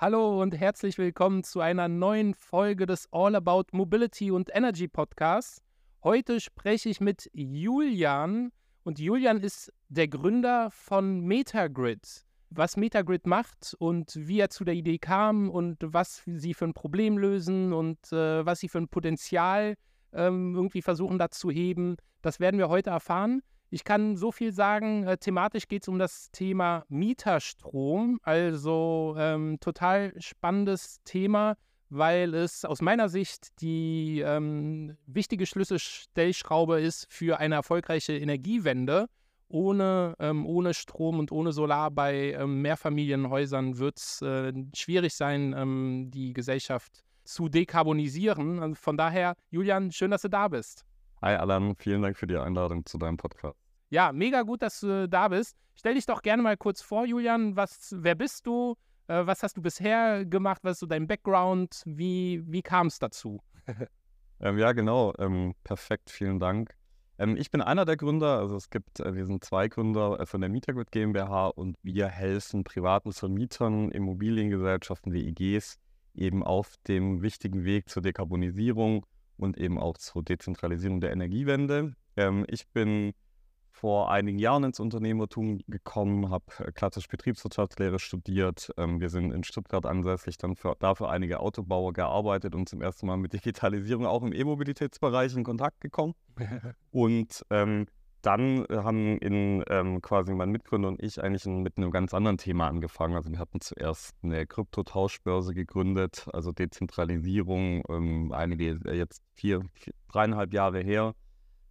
Hallo und herzlich willkommen zu einer neuen Folge des All About Mobility und Energy Podcasts. Heute spreche ich mit Julian und Julian ist der Gründer von Metagrid. Was Metagrid macht und wie er zu der Idee kam und was sie für ein Problem lösen und äh, was sie für ein Potenzial ähm, irgendwie versuchen da zu heben, das werden wir heute erfahren. Ich kann so viel sagen, äh, thematisch geht es um das Thema Mieterstrom, also ähm, total spannendes Thema, weil es aus meiner Sicht die ähm, wichtige Schlüsselstellschraube ist für eine erfolgreiche Energiewende. Ohne, ähm, ohne Strom und ohne Solar bei ähm, Mehrfamilienhäusern wird es äh, schwierig sein, ähm, die Gesellschaft zu dekarbonisieren. Also von daher, Julian, schön, dass du da bist. Hi Alan, vielen Dank für die Einladung zu deinem Podcast. Ja, mega gut, dass du da bist. Stell dich doch gerne mal kurz vor, Julian. Was, wer bist du? Äh, was hast du bisher gemacht? Was ist so dein Background? Wie, wie kam es dazu? ähm, ja, genau. Ähm, perfekt, vielen Dank. Ähm, ich bin einer der Gründer. Also es gibt, äh, wir sind zwei Gründer äh, von der Mietergrid GmbH und wir helfen privaten Vermietern, Immobiliengesellschaften wie IGs eben auf dem wichtigen Weg zur Dekarbonisierung und eben auch zur Dezentralisierung der Energiewende. Ähm, ich bin vor einigen Jahren ins Unternehmertum gekommen, habe äh, klassisch Betriebswirtschaftslehre studiert. Ähm, wir sind in Stuttgart ansässig, dann für, dafür einige Autobauer gearbeitet und zum ersten Mal mit Digitalisierung auch im E-Mobilitätsbereich in Kontakt gekommen. und ähm, dann haben in, ähm, quasi mein Mitgründer und ich eigentlich mit einem ganz anderen Thema angefangen. Also wir hatten zuerst eine Kryptotauschbörse gegründet, also Dezentralisierung, ähm, einige äh, jetzt vier, vier, dreieinhalb Jahre her.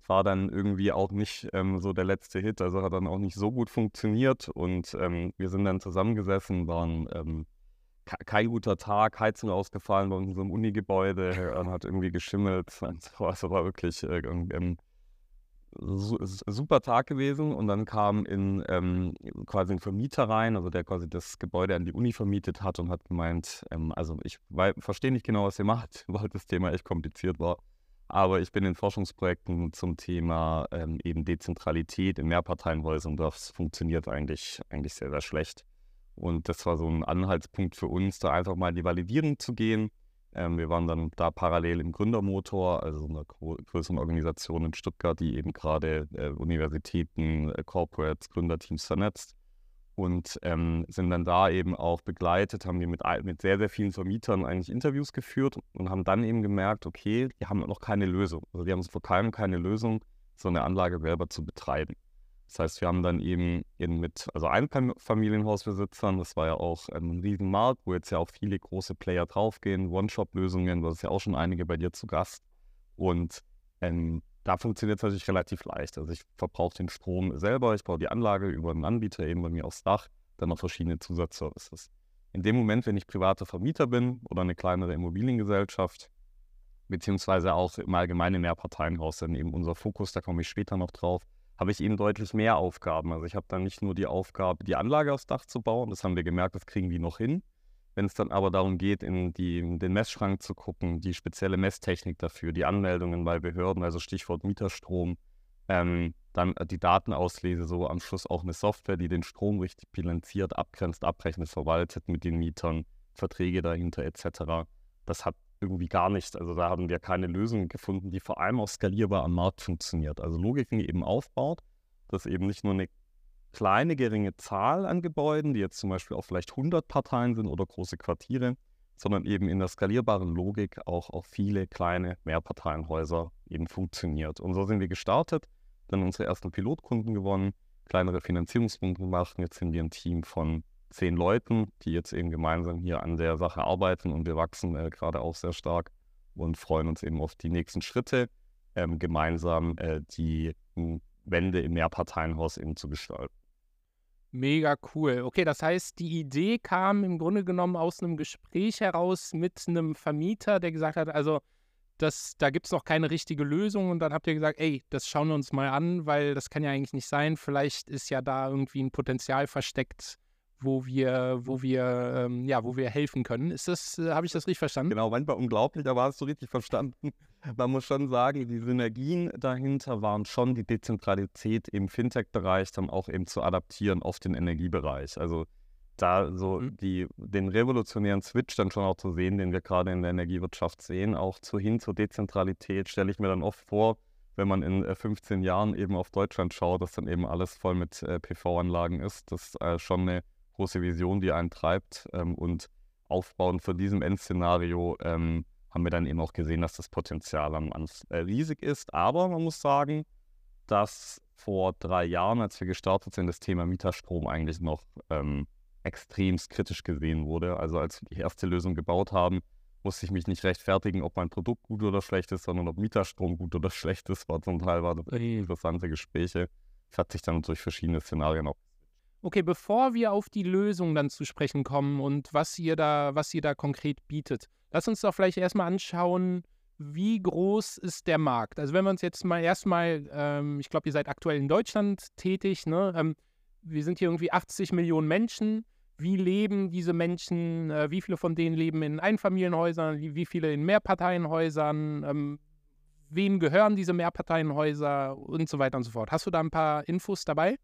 War dann irgendwie auch nicht ähm, so der letzte Hit, also hat dann auch nicht so gut funktioniert. Und ähm, wir sind dann zusammengesessen, waren ähm, kein guter Tag, Heizung ausgefallen bei unserem Unigebäude, und hat irgendwie geschimmelt. Also war wirklich äh, ähm, super Tag gewesen und dann kam in ähm, quasi ein Vermieter rein, also der quasi das Gebäude an die Uni vermietet hat und hat gemeint, ähm, also ich verstehe nicht genau, was ihr macht, weil das Thema echt kompliziert war, aber ich bin in Forschungsprojekten zum Thema ähm, eben Dezentralität in Mehrparteienhäusern. Das funktioniert eigentlich, eigentlich sehr, sehr schlecht. Und das war so ein Anhaltspunkt für uns, da einfach mal in die Validierung zu gehen. Ähm, wir waren dann da parallel im Gründermotor, also einer größeren Organisation in Stuttgart, die eben gerade äh, Universitäten, äh, Corporates, Gründerteams vernetzt und ähm, sind dann da eben auch begleitet, haben wir mit, mit sehr, sehr vielen Vermietern eigentlich Interviews geführt und haben dann eben gemerkt, okay, die haben noch keine Lösung. Also die haben vor keinem keine Lösung, so eine Anlage selber zu betreiben. Das heißt, wir haben dann eben in mit, also Einfamilienhausbesitzern, das war ja auch ein Riesenmarkt, wo jetzt ja auch viele große Player draufgehen, One-Shop-Lösungen, das ist ja auch schon einige bei dir zu Gast. Und ähm, da funktioniert es natürlich relativ leicht. Also ich verbrauche den Strom selber, ich baue die Anlage über einen Anbieter eben bei mir aufs Dach, dann noch verschiedene Zusatzservices. In dem Moment, wenn ich privater Vermieter bin oder eine kleinere Immobiliengesellschaft, beziehungsweise auch im allgemeinen Mehrparteienhaus, dann eben unser Fokus, da komme ich später noch drauf, habe ich eben deutlich mehr Aufgaben. Also ich habe dann nicht nur die Aufgabe, die Anlage aufs Dach zu bauen, das haben wir gemerkt, das kriegen die noch hin. Wenn es dann aber darum geht, in, die, in den Messschrank zu gucken, die spezielle Messtechnik dafür, die Anmeldungen bei Behörden, also Stichwort Mieterstrom, ähm, dann die Datenauslese, so am Schluss auch eine Software, die den Strom richtig bilanziert, abgrenzt, abrechnet, verwaltet mit den Mietern, Verträge dahinter etc. Das hat irgendwie gar nicht. Also da haben wir keine Lösung gefunden, die vor allem auch skalierbar am Markt funktioniert. Also Logiken eben aufbaut, dass eben nicht nur eine kleine, geringe Zahl an Gebäuden, die jetzt zum Beispiel auch vielleicht 100 Parteien sind oder große Quartiere, sondern eben in der skalierbaren Logik auch auf viele kleine Mehrparteienhäuser eben funktioniert. Und so sind wir gestartet, dann unsere ersten Pilotkunden gewonnen, kleinere Finanzierungsrunden gemacht. Jetzt sind wir ein Team von zehn Leuten, die jetzt eben gemeinsam hier an der Sache arbeiten und wir wachsen äh, gerade auch sehr stark und freuen uns eben auf die nächsten Schritte, ähm, gemeinsam äh, die Wende im Mehrparteienhaus eben zu gestalten. Mega cool. Okay, das heißt, die Idee kam im Grunde genommen aus einem Gespräch heraus mit einem Vermieter, der gesagt hat, also das, da gibt es noch keine richtige Lösung und dann habt ihr gesagt, ey, das schauen wir uns mal an, weil das kann ja eigentlich nicht sein. Vielleicht ist ja da irgendwie ein Potenzial versteckt, wo wir, wo wir, ähm, ja, wo wir helfen können. Ist das, äh, habe ich das richtig verstanden? Genau, manchmal unglaublich, aber hast du richtig verstanden. Man muss schon sagen, die Synergien dahinter waren schon die Dezentralität im Fintech-Bereich dann auch eben zu adaptieren auf den Energiebereich. Also da so mhm. die, den revolutionären Switch dann schon auch zu sehen, den wir gerade in der Energiewirtschaft sehen, auch zu hin zur Dezentralität, stelle ich mir dann oft vor, wenn man in 15 äh, Jahren eben auf Deutschland schaut, dass dann eben alles voll mit äh, PV-Anlagen ist. Das ist äh, schon eine große Vision, die einen treibt. Ähm, und aufbauend von diesem Endszenario ähm, haben wir dann eben auch gesehen, dass das Potenzial am äh, riesig ist. Aber man muss sagen, dass vor drei Jahren, als wir gestartet sind, das Thema Mieterstrom eigentlich noch ähm, extremst kritisch gesehen wurde. Also als wir die erste Lösung gebaut haben, musste ich mich nicht rechtfertigen, ob mein Produkt gut oder schlecht ist, sondern ob Mieterstrom gut oder schlecht ist. War zum Teil war das interessante Gespräche. Das hat sich dann durch verschiedene Szenarien auch. Okay, bevor wir auf die Lösung dann zu sprechen kommen und was ihr da, was ihr da konkret bietet, lass uns doch vielleicht erstmal anschauen, wie groß ist der Markt? Also wenn wir uns jetzt mal erstmal, ähm, ich glaube, ihr seid aktuell in Deutschland tätig, ne? Ähm, wir sind hier irgendwie 80 Millionen Menschen wie leben diese Menschen, äh, wie viele von denen leben in Einfamilienhäusern, wie, viele in Mehrparteienhäusern, ähm, wem gehören diese Mehrparteienhäuser und so weiter und so fort. Hast du da ein paar Infos dabei?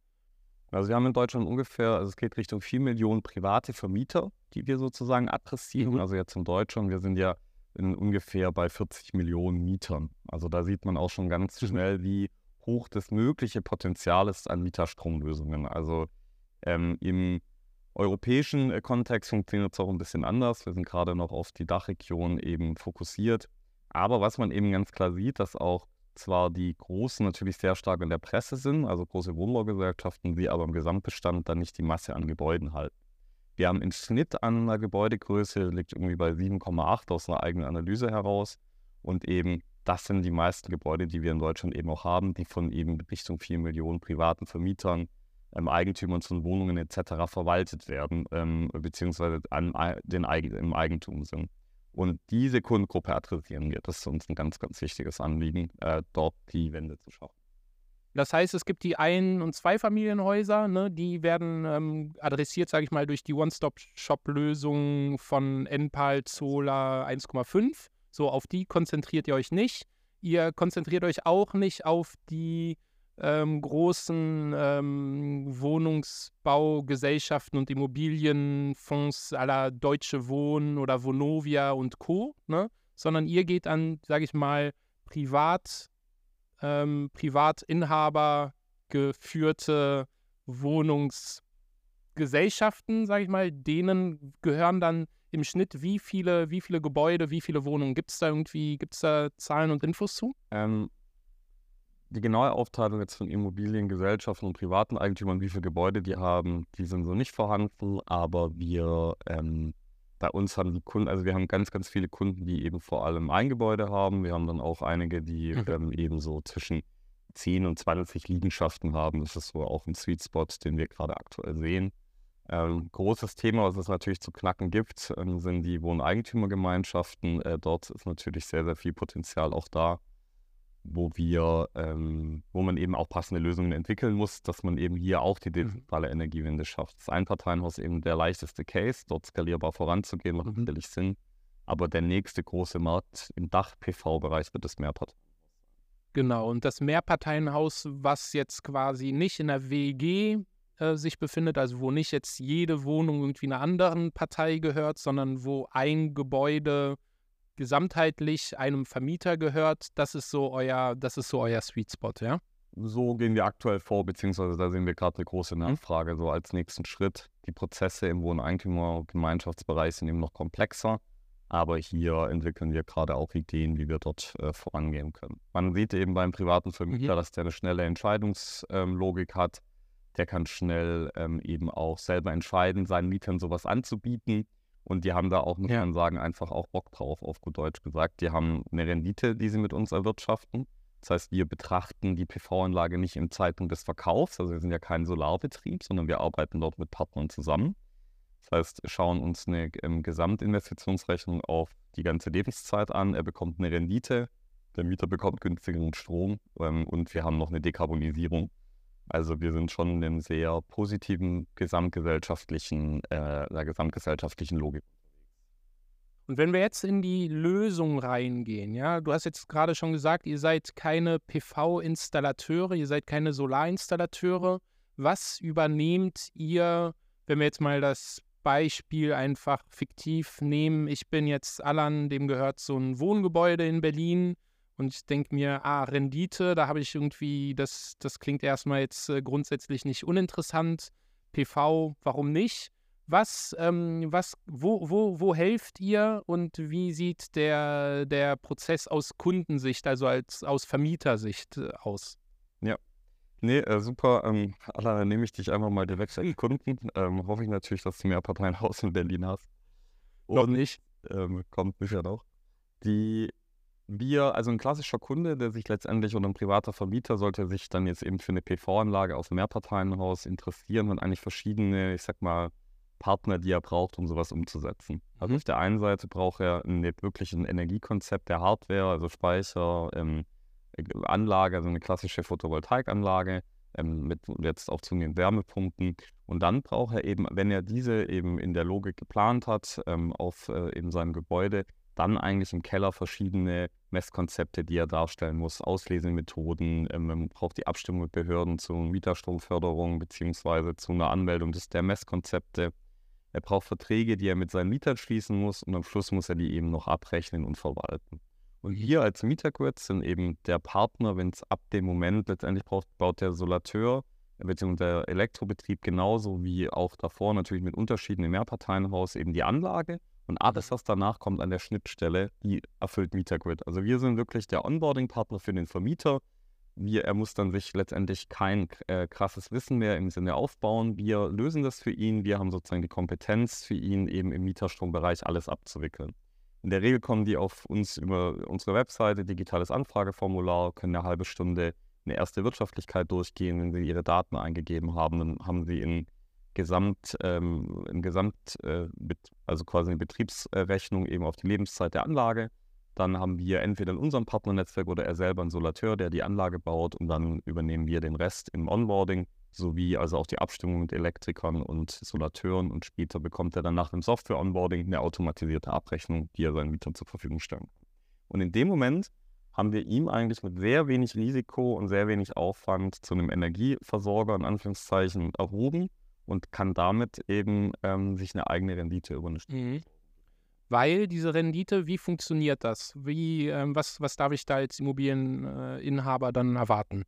Also wir haben in Deutschland ungefähr, also es geht Richtung 4 Millionen private Vermieter, die wir sozusagen adressieren. Mhm. Also jetzt in Deutschland, wir sind ja in ungefähr bei 40 Millionen Mietern. Also da sieht man auch schon ganz mhm. schnell, wie hoch das mögliche Potenzial ist an Mieterstromlösungen. Also ähm, im europäischen äh, Kontext funktioniert es auch ein bisschen anders. Wir sind gerade noch auf die Dachregion eben fokussiert. Aber was man eben ganz klar sieht, dass auch zwar die Großen natürlich sehr stark in der Presse sind, also große Wohnbaugesellschaften, die aber im Gesamtbestand dann nicht die Masse an Gebäuden halten. Wir haben im Schnitt an einer Gebäudegröße, liegt irgendwie bei 7,8 aus einer eigenen Analyse heraus. Und eben das sind die meisten Gebäude, die wir in Deutschland eben auch haben, die von eben Richtung 4 Millionen privaten Vermietern ähm, Eigentümern von Wohnungen etc. verwaltet werden, ähm, beziehungsweise an den im Eigentum sind. Und diese Kundengruppe adressieren wir. Das ist uns ein ganz, ganz wichtiges Anliegen, äh, dort die Wände zu schaffen. Das heißt, es gibt die Ein- und Zweifamilienhäuser, ne, die werden ähm, adressiert, sage ich mal, durch die One-Stop-Shop-Lösung von Enpal, Zola 1,5. So, auf die konzentriert ihr euch nicht. Ihr konzentriert euch auch nicht auf die ähm, großen ähm, Wohnungsbaugesellschaften und Immobilienfonds aller Deutsche Wohnen oder Vonovia und Co., ne? sondern ihr geht an, sage ich mal, privat, ähm, Privatinhaber geführte Wohnungsgesellschaften, sage ich mal, denen gehören dann im Schnitt wie viele, wie viele Gebäude, wie viele Wohnungen? Gibt es da irgendwie, gibt es da Zahlen und Infos zu? Ähm, die genaue Aufteilung jetzt von Immobiliengesellschaften und privaten Eigentümern, wie viele Gebäude die haben, die sind so nicht vorhanden, aber wir ähm, bei uns haben die Kunden, also wir haben ganz, ganz viele Kunden, die eben vor allem ein Gebäude haben. Wir haben dann auch einige, die mhm. ähm, eben so zwischen 10 und 20 Liegenschaften haben. Das ist so auch ein Sweet Spot, den wir gerade aktuell sehen. Ähm, großes Thema, was es natürlich zu knacken gibt, ähm, sind die Wohneigentümergemeinschaften. Äh, dort ist natürlich sehr, sehr viel Potenzial auch da wo wir, ähm, wo man eben auch passende Lösungen entwickeln muss, dass man eben hier auch die mhm. dezentrale Energiewende schafft. Das Einparteienhaus ist eben der leichteste Case, dort skalierbar voranzugehen, macht mhm. natürlich Sinn. Aber der nächste große Markt im Dach-PV-Bereich wird das Mehrparteienhaus. Genau, und das Mehrparteienhaus, was jetzt quasi nicht in der WEG äh, sich befindet, also wo nicht jetzt jede Wohnung irgendwie einer anderen Partei gehört, sondern wo ein Gebäude gesamtheitlich einem Vermieter gehört, das ist so euer, das ist so euer Sweet Spot, ja? So gehen wir aktuell vor, beziehungsweise da sehen wir gerade eine große mhm. Nachfrage. So als nächsten Schritt. Die Prozesse im Wohneigentümer-Gemeinschaftsbereich sind eben noch komplexer, aber hier entwickeln wir gerade auch Ideen, wie wir dort äh, vorangehen können. Man sieht eben beim privaten Vermieter, mhm. dass der eine schnelle Entscheidungslogik ähm, hat. Der kann schnell ähm, eben auch selber entscheiden, seinen Mietern sowas anzubieten und die haben da auch, muss ja. man sagen, einfach auch Bock drauf, auf gut Deutsch gesagt. Die haben eine Rendite, die sie mit uns erwirtschaften. Das heißt, wir betrachten die PV-Anlage nicht im Zeitpunkt des Verkaufs. Also wir sind ja kein Solarbetrieb, sondern wir arbeiten dort mit Partnern zusammen. Das heißt, schauen uns eine ähm, Gesamtinvestitionsrechnung auf die ganze Lebenszeit an. Er bekommt eine Rendite, der Mieter bekommt günstigeren Strom ähm, und wir haben noch eine Dekarbonisierung also wir sind schon in einem sehr positiven gesamtgesellschaftlichen, äh, gesamtgesellschaftlichen Logik. Und wenn wir jetzt in die Lösung reingehen, ja, du hast jetzt gerade schon gesagt, ihr seid keine PV-Installateure, ihr seid keine Solarinstallateure. Was übernehmt ihr, wenn wir jetzt mal das Beispiel einfach fiktiv nehmen. Ich bin jetzt Alan, dem gehört so ein Wohngebäude in Berlin und ich denke mir, ah, Rendite, da habe ich irgendwie, das, das klingt erstmal jetzt äh, grundsätzlich nicht uninteressant. PV, warum nicht? Was, ähm, was, wo, wo, wo helft ihr und wie sieht der, der Prozess aus Kundensicht, also als aus Vermietersicht äh, aus? Ja. Nee, äh, super. Ähm, Alana, nehme ich dich einfach mal direkt als Kunden. Ähm, hoffe ich natürlich, dass du mehr Parteienhaus in Berlin hast. Und, noch nicht. Ähm, kommt sicher noch. Die wir, also ein klassischer Kunde, der sich letztendlich oder ein privater Vermieter sollte sich dann jetzt eben für eine PV-Anlage aus dem Mehrparteienhaus interessieren und eigentlich verschiedene, ich sag mal, Partner, die er braucht, um sowas umzusetzen. Also mhm. auf der einen Seite braucht er ein, wirklich ein Energiekonzept der Hardware, also Speicher, ähm, Anlage, also eine klassische Photovoltaikanlage ähm, mit jetzt auch zunehmend Wärmepumpen. Und dann braucht er eben, wenn er diese eben in der Logik geplant hat, ähm, auf äh, eben seinem Gebäude, dann eigentlich im Keller verschiedene Messkonzepte, die er darstellen muss, Auslesemethoden, ähm, man braucht die Abstimmung mit Behörden zur Mieterstromförderung beziehungsweise zu einer Anmeldung des, der Messkonzepte. Er braucht Verträge, die er mit seinen Mietern schließen muss und am Schluss muss er die eben noch abrechnen und verwalten. Und wir als Mietergrid sind eben der Partner, wenn es ab dem Moment letztendlich braucht, baut der Solateur bzw. der Elektrobetrieb genauso wie auch davor natürlich mit Unterschieden im Mehrparteienhaus eben die Anlage und alles, was danach kommt an der Schnittstelle, die erfüllt Mietergrid. Also wir sind wirklich der Onboarding-Partner für den Vermieter. Wir, er muss dann sich letztendlich kein äh, krasses Wissen mehr im Sinne aufbauen. Wir lösen das für ihn. Wir haben sozusagen die Kompetenz für ihn, eben im Mieterstrombereich alles abzuwickeln. In der Regel kommen die auf uns über unsere Webseite, digitales Anfrageformular, können eine halbe Stunde eine erste Wirtschaftlichkeit durchgehen. Wenn sie ihre Daten eingegeben haben, dann haben sie in Gesamt, ähm, ein Gesamt, äh, also quasi eine Betriebsrechnung eben auf die Lebenszeit der Anlage. Dann haben wir entweder in unserem Partnernetzwerk oder er selber einen Solateur, der die Anlage baut und dann übernehmen wir den Rest im Onboarding sowie also auch die Abstimmung mit Elektrikern und Solateuren und später bekommt er dann nach dem Software-Onboarding eine automatisierte Abrechnung, die er seinen Mietern zur Verfügung kann. Und in dem Moment haben wir ihm eigentlich mit sehr wenig Risiko und sehr wenig Aufwand zu einem Energieversorger in Anführungszeichen erhoben und kann damit eben ähm, sich eine eigene Rendite über eine mhm. Weil diese Rendite, wie funktioniert das? Wie, ähm, was, was darf ich da als Immobilieninhaber dann erwarten?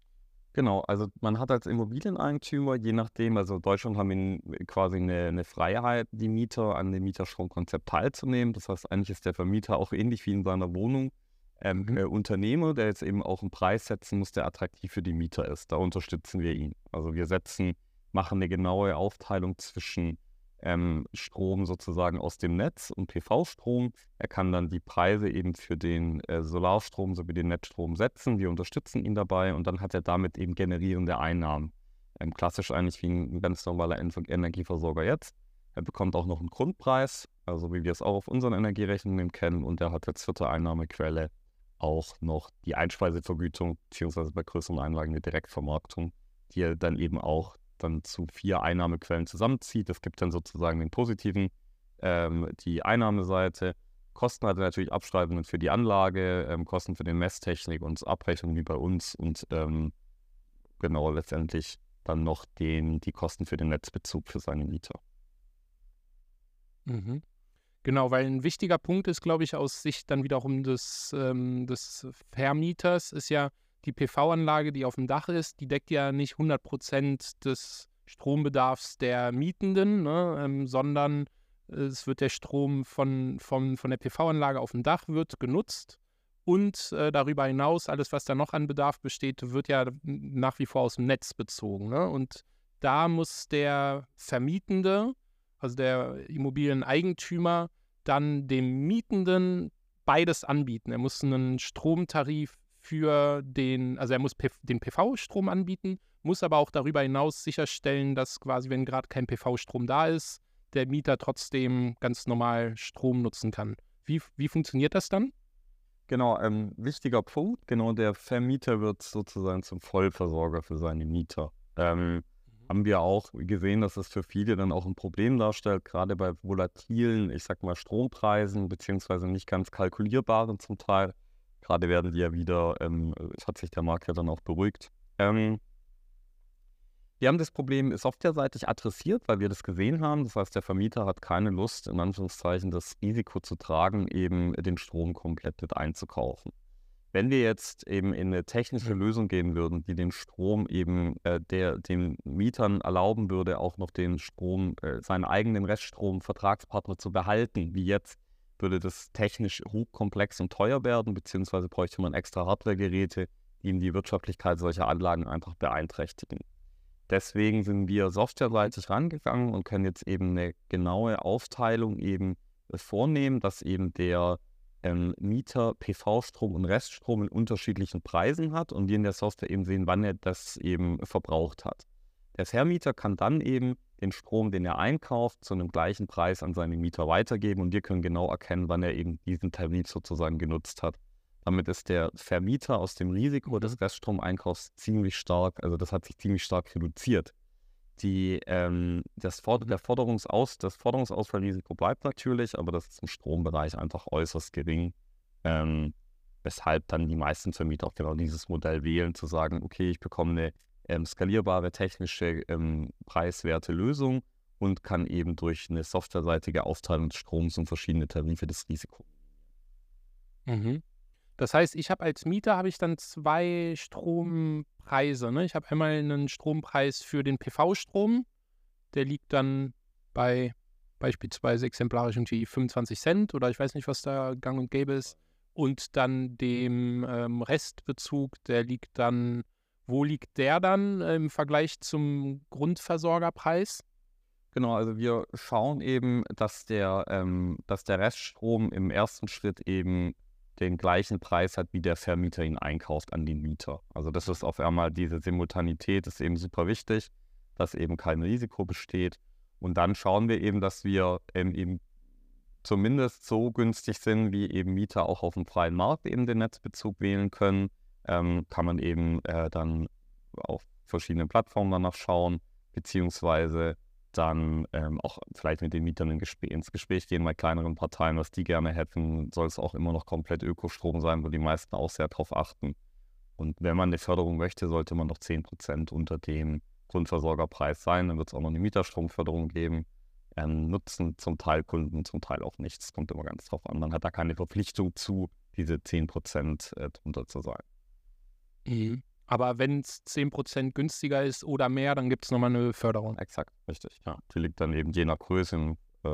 Genau, also man hat als Immobilieneigentümer, je nachdem, also Deutschland haben wir quasi eine, eine, Freiheit, die Mieter an dem Mieterstromkonzept teilzunehmen. Das heißt, eigentlich ist der Vermieter auch ähnlich wie in seiner Wohnung ähm, mhm. äh, Unternehmer, der jetzt eben auch einen Preis setzen muss, der attraktiv für die Mieter ist. Da unterstützen wir ihn. Also wir setzen machen eine genaue Aufteilung zwischen ähm, Strom sozusagen aus dem Netz und PV-Strom. Er kann dann die Preise eben für den äh, Solarstrom sowie den Netzstrom setzen. Wir unterstützen ihn dabei und dann hat er damit eben generierende Einnahmen. Ähm, klassisch eigentlich wie ein ganz normaler Energieversorger jetzt. Er bekommt auch noch einen Grundpreis, also wie wir es auch auf unseren Energierechnungen kennen. Und er hat als vierte Einnahmequelle auch noch die Einspeisevergütung, beziehungsweise bei größeren Einlagen eine Direktvermarktung, die er dann eben auch dann zu vier Einnahmequellen zusammenzieht. Es gibt dann sozusagen den positiven, ähm, die Einnahmeseite. Kosten hat natürlich Abschreibungen für die Anlage, ähm, Kosten für die Messtechnik und Abrechnung wie bei uns und ähm, genau letztendlich dann noch den, die Kosten für den Netzbezug für seine Mieter. Mhm. Genau, weil ein wichtiger Punkt ist, glaube ich, aus Sicht dann wiederum des, ähm, des Vermieters, ist ja, die PV-Anlage, die auf dem Dach ist, die deckt ja nicht 100% des Strombedarfs der Mietenden, ne, ähm, sondern es wird der Strom von, von, von der PV-Anlage auf dem Dach wird genutzt und äh, darüber hinaus, alles, was da noch an Bedarf besteht, wird ja nach wie vor aus dem Netz bezogen. Ne? Und da muss der Vermietende, also der Immobilieneigentümer, dann dem Mietenden beides anbieten. Er muss einen Stromtarif für den, also er muss den PV-Strom anbieten, muss aber auch darüber hinaus sicherstellen, dass quasi, wenn gerade kein PV-Strom da ist, der Mieter trotzdem ganz normal Strom nutzen kann. Wie, wie funktioniert das dann? Genau, ähm, wichtiger Punkt. Genau, der Vermieter wird sozusagen zum Vollversorger für seine Mieter. Ähm, mhm. Haben wir auch gesehen, dass es für viele dann auch ein Problem darstellt, gerade bei volatilen, ich sag mal, Strompreisen, beziehungsweise nicht ganz kalkulierbaren zum Teil Gerade werden die ja wieder, ähm, hat sich der Markt ja dann auch beruhigt. Ähm, Wir haben das Problem softwareseitig adressiert, weil wir das gesehen haben. Das heißt, der Vermieter hat keine Lust, in Anführungszeichen, das Risiko zu tragen, eben den Strom komplett mit einzukaufen. Wenn wir jetzt eben in eine technische Lösung gehen würden, die den Strom eben äh, der, den Mietern erlauben würde, auch noch den Strom, äh, seinen eigenen Reststrom Vertragspartner zu behalten, wie jetzt, würde das technisch hochkomplex und teuer werden, beziehungsweise bräuchte man extra Hardwaregeräte, die die Wirtschaftlichkeit solcher Anlagen einfach beeinträchtigen. Deswegen sind wir softwareseitig rangegangen und können jetzt eben eine genaue Aufteilung eben äh, vornehmen, dass eben der ähm, Mieter PV-Strom und Reststrom in unterschiedlichen Preisen hat und wir in der Software eben sehen, wann er das eben verbraucht hat. Der Vermieter kann dann eben den Strom, den er einkauft, zu einem gleichen Preis an seine Mieter weitergeben und wir können genau erkennen, wann er eben diesen Tarif sozusagen genutzt hat. Damit ist der Vermieter aus dem Risiko des mhm. Reststromeinkaufs ziemlich stark, also das hat sich ziemlich stark reduziert. Die, ähm, das, mhm. der Forderungsaus, das Forderungsausfallrisiko bleibt natürlich, aber das ist im Strombereich einfach äußerst gering. Ähm, weshalb dann die meisten Vermieter auch genau dieses Modell wählen, zu sagen, okay, ich bekomme eine ähm, skalierbare, technische, ähm, preiswerte Lösung und kann eben durch eine softwareseitige Aufteilung des Stroms und verschiedene Tarife das Risiko. Mhm. Das heißt, ich habe als Mieter habe ich dann zwei Strompreise. Ne? Ich habe einmal einen Strompreis für den PV-Strom, der liegt dann bei beispielsweise exemplarisch irgendwie 25 Cent oder ich weiß nicht, was da gang und gäbe ist. Und dann dem ähm, Restbezug, der liegt dann, wo liegt der dann im Vergleich zum Grundversorgerpreis? Genau, also wir schauen eben, dass der, ähm, dass der Reststrom im ersten Schritt eben den gleichen Preis hat, wie der Vermieter ihn einkauft an den Mieter. Also das ist auf einmal diese Simultanität ist eben super wichtig, dass eben kein Risiko besteht. Und dann schauen wir eben, dass wir ähm, eben zumindest so günstig sind, wie eben Mieter auch auf dem freien Markt eben den Netzbezug wählen können. Ähm, kann man eben äh, dann auf verschiedenen Plattformen danach schauen, beziehungsweise dann ähm, auch vielleicht mit den Mietern ins Gespräch gehen bei kleineren Parteien, was die gerne hätten, soll es auch immer noch komplett Ökostrom sein, wo die meisten auch sehr darauf achten. Und wenn man eine Förderung möchte, sollte man noch 10% unter dem Grundversorgerpreis sein. Dann wird es auch noch eine Mieterstromförderung geben. Ähm, nutzen zum Teil Kunden, zum Teil auch nichts. Kommt immer ganz drauf an. Man hat da keine Verpflichtung zu, diese 10% äh, drunter zu sein. Mhm. Aber wenn es 10% günstiger ist oder mehr, dann gibt es nochmal eine Förderung. Exakt, richtig. Ja. Die liegt dann eben je nach Größe äh,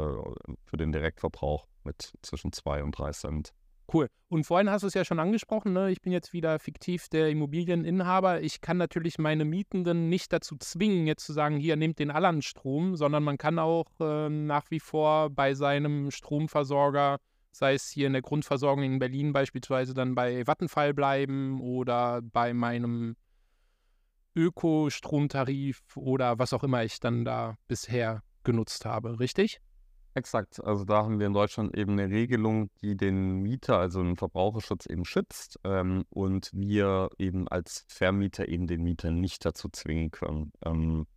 für den Direktverbrauch mit zwischen 2 und 3 Cent. Cool. Und vorhin hast du es ja schon angesprochen, ne? ich bin jetzt wieder fiktiv der Immobilieninhaber. Ich kann natürlich meine Mietenden nicht dazu zwingen, jetzt zu sagen, hier nehmt den Allan Strom, sondern man kann auch äh, nach wie vor bei seinem Stromversorger sei es hier in der Grundversorgung in Berlin beispielsweise dann bei Vattenfall bleiben oder bei meinem Ökostromtarif oder was auch immer ich dann da bisher genutzt habe, richtig? Exakt. Also da haben wir in Deutschland eben eine Regelung, die den Mieter, also den Verbraucherschutz eben schützt ähm, und wir eben als Vermieter eben den Mieter nicht dazu zwingen können. Ähm,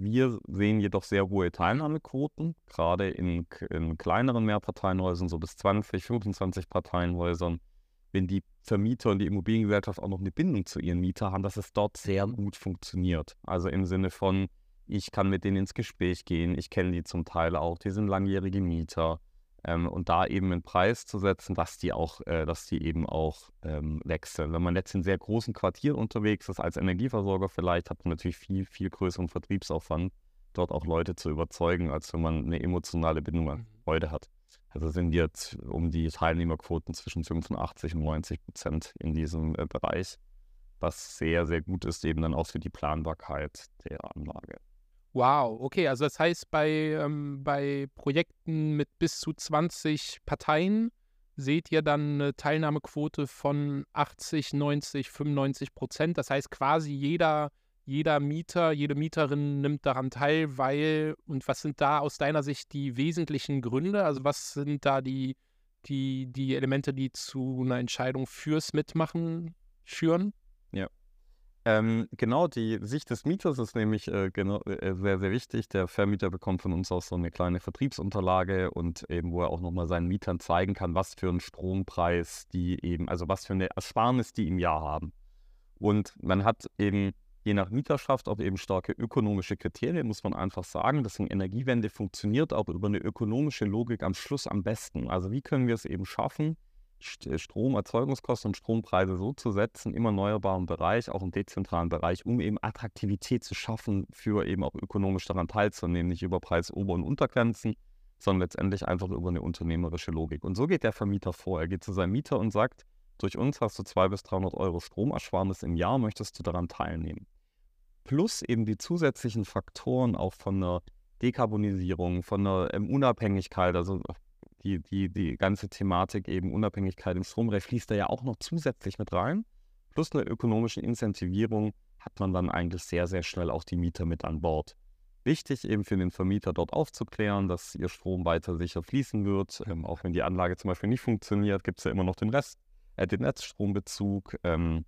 wir sehen jedoch sehr hohe Teilnahmequoten, gerade in, in kleineren Mehrparteienhäusern, so bis 20, 25 Parteienhäusern. Wenn die Vermieter und die Immobiliengesellschaft auch noch eine Bindung zu ihren Mietern haben, dass es dort sehr gut funktioniert. Also im Sinne von, ich kann mit denen ins Gespräch gehen, ich kenne die zum Teil auch, die sind langjährige Mieter ähm, und da eben einen Preis zu setzen, dass die auch, äh, dass die eben auch ähm, wechseln. Wenn man jetzt in sehr großen Quartieren unterwegs ist, als Energieversorger vielleicht, hat man natürlich viel, viel größeren Vertriebsaufwand, dort auch Leute zu überzeugen, als wenn man eine emotionale Bindung an Gebäude mhm. hat. Also sind jetzt um die Teilnehmerquoten zwischen 85 und 90 Prozent in diesem äh, Bereich, was sehr, sehr gut ist, eben dann auch für die Planbarkeit der Anlage. Wow, okay, also das heißt, bei, ähm, bei Projekten mit bis zu 20 Parteien seht ihr dann eine Teilnahmequote von 80, 90, 95 Prozent. Das heißt, quasi jeder, jeder Mieter, jede Mieterin nimmt daran teil, weil, und was sind da aus deiner Sicht die wesentlichen Gründe? Also was sind da die, die, die Elemente, die zu einer Entscheidung fürs Mitmachen führen? Ähm, genau, die Sicht des Mieters ist nämlich äh, genau, äh, sehr, sehr wichtig. Der Vermieter bekommt von uns auch so eine kleine Vertriebsunterlage und eben, wo er auch nochmal seinen Mietern zeigen kann, was für einen Strompreis die eben, also was für eine Ersparnis die im Jahr haben. Und man hat eben je nach Mieterschaft auch eben starke ökonomische Kriterien, muss man einfach sagen. Deswegen Energiewende funktioniert auch über eine ökonomische Logik am Schluss am besten. Also wie können wir es eben schaffen, Stromerzeugungskosten und Strompreise so zu setzen im erneuerbaren Bereich, auch im dezentralen Bereich, um eben Attraktivität zu schaffen, für eben auch ökonomisch daran teilzunehmen, nicht über Preisober- und Untergrenzen, sondern letztendlich einfach über eine unternehmerische Logik. Und so geht der Vermieter vor. Er geht zu seinem Mieter und sagt, durch uns hast du 200 bis 300 Euro Stromersparnis im Jahr, möchtest du daran teilnehmen? Plus eben die zusätzlichen Faktoren auch von der Dekarbonisierung, von der ähm, Unabhängigkeit, also die, die, die ganze Thematik eben Unabhängigkeit im Stromrecht fließt da ja auch noch zusätzlich mit rein. Plus eine ökonomische Incentivierung hat man dann eigentlich sehr, sehr schnell auch die Mieter mit an Bord. Wichtig eben für den Vermieter dort aufzuklären, dass ihr Strom weiter sicher fließen wird. Ähm, auch wenn die Anlage zum Beispiel nicht funktioniert, gibt es ja immer noch den Rest, äh, den Netzstrombezug. Ähm,